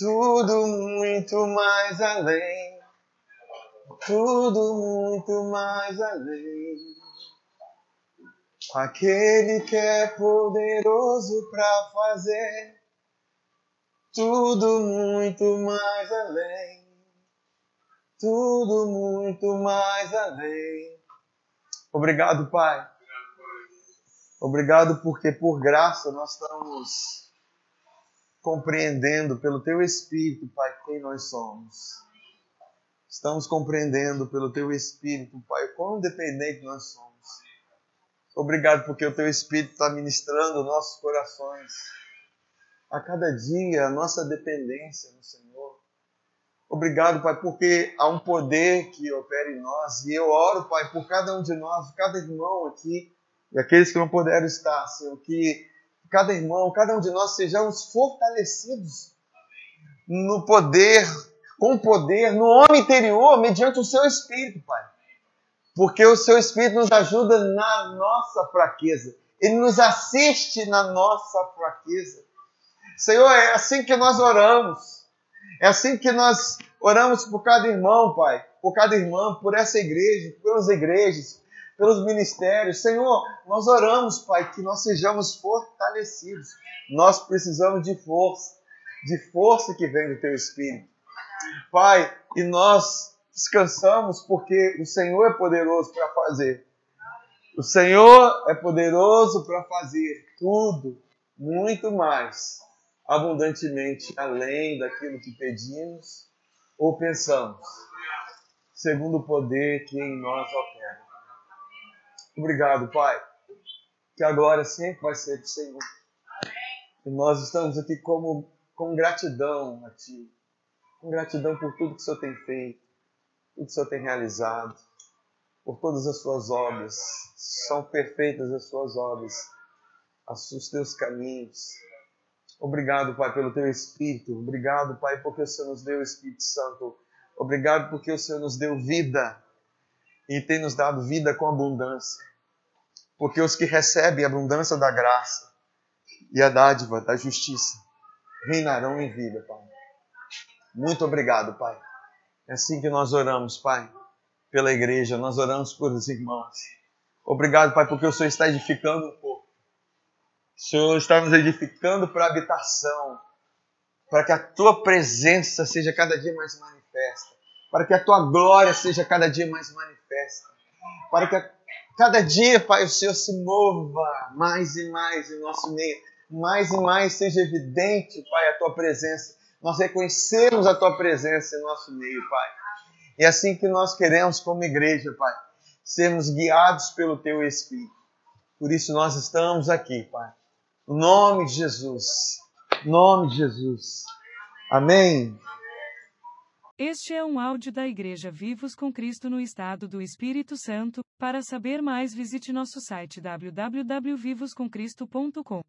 tudo muito mais além. Tudo muito mais além. Aquele que é poderoso para fazer tudo muito mais além. Tudo muito mais além. Obrigado, Pai. Obrigado porque por graça nós estamos compreendendo pelo Teu Espírito, Pai, quem nós somos. Estamos compreendendo pelo Teu Espírito, Pai, quão dependente nós somos. Obrigado porque o Teu Espírito está ministrando nossos corações. A cada dia, a nossa dependência no Senhor. Obrigado, Pai, porque há um poder que opera em nós. E eu oro, Pai, por cada um de nós, cada irmão aqui, e aqueles que não puderam estar, Senhor, que cada irmão, cada um de nós sejamos fortalecidos no poder, com poder, no homem interior, mediante o seu Espírito, Pai. Porque o seu Espírito nos ajuda na nossa fraqueza. Ele nos assiste na nossa fraqueza. Senhor, é assim que nós oramos. É assim que nós oramos por cada irmão, Pai, por cada irmã, por essa igreja, pelas igrejas, pelos ministérios. Senhor, nós oramos, Pai, que nós sejamos fortalecidos. Nós precisamos de força. de força que vem do teu Espírito. Pai, e nós descansamos porque o Senhor é poderoso para fazer. O Senhor é poderoso para fazer tudo, muito mais, abundantemente, além daquilo que pedimos ou pensamos, segundo o poder que em nós opera. Obrigado, Pai, que a glória sempre vai ser do Senhor. E nós estamos aqui como, com gratidão a Ti, com gratidão por tudo que o Senhor tem feito, tudo que o Senhor tem realizado, por todas as Suas obras. São perfeitas as Suas obras, os Teus caminhos. Obrigado, Pai, pelo Teu Espírito. Obrigado, Pai, porque o Senhor nos deu o Espírito Santo. Obrigado porque o Senhor nos deu vida e tem nos dado vida com abundância. Porque os que recebem a abundância da graça e a dádiva da justiça reinarão em vida, Pai. Muito obrigado, Pai. É assim que nós oramos, Pai, pela igreja, nós oramos por os irmãos. Obrigado, Pai, porque o Senhor está edificando o corpo. O Senhor está nos edificando para a habitação, para que a tua presença seja cada dia mais manifesta, para que a tua glória seja cada dia mais manifesta, para que a, cada dia, Pai, o Senhor se mova mais e mais em nosso meio, mais e mais seja evidente, Pai, a tua presença. Nós reconhecemos a tua presença em nosso meio, Pai. E é assim que nós queremos, como igreja, Pai, sermos guiados pelo teu Espírito. Por isso nós estamos aqui, Pai. No nome de Jesus. No nome de Jesus. Amém. Este é um áudio da Igreja Vivos com Cristo no Estado do Espírito Santo. Para saber mais, visite nosso site www.vivoscomcristo.com.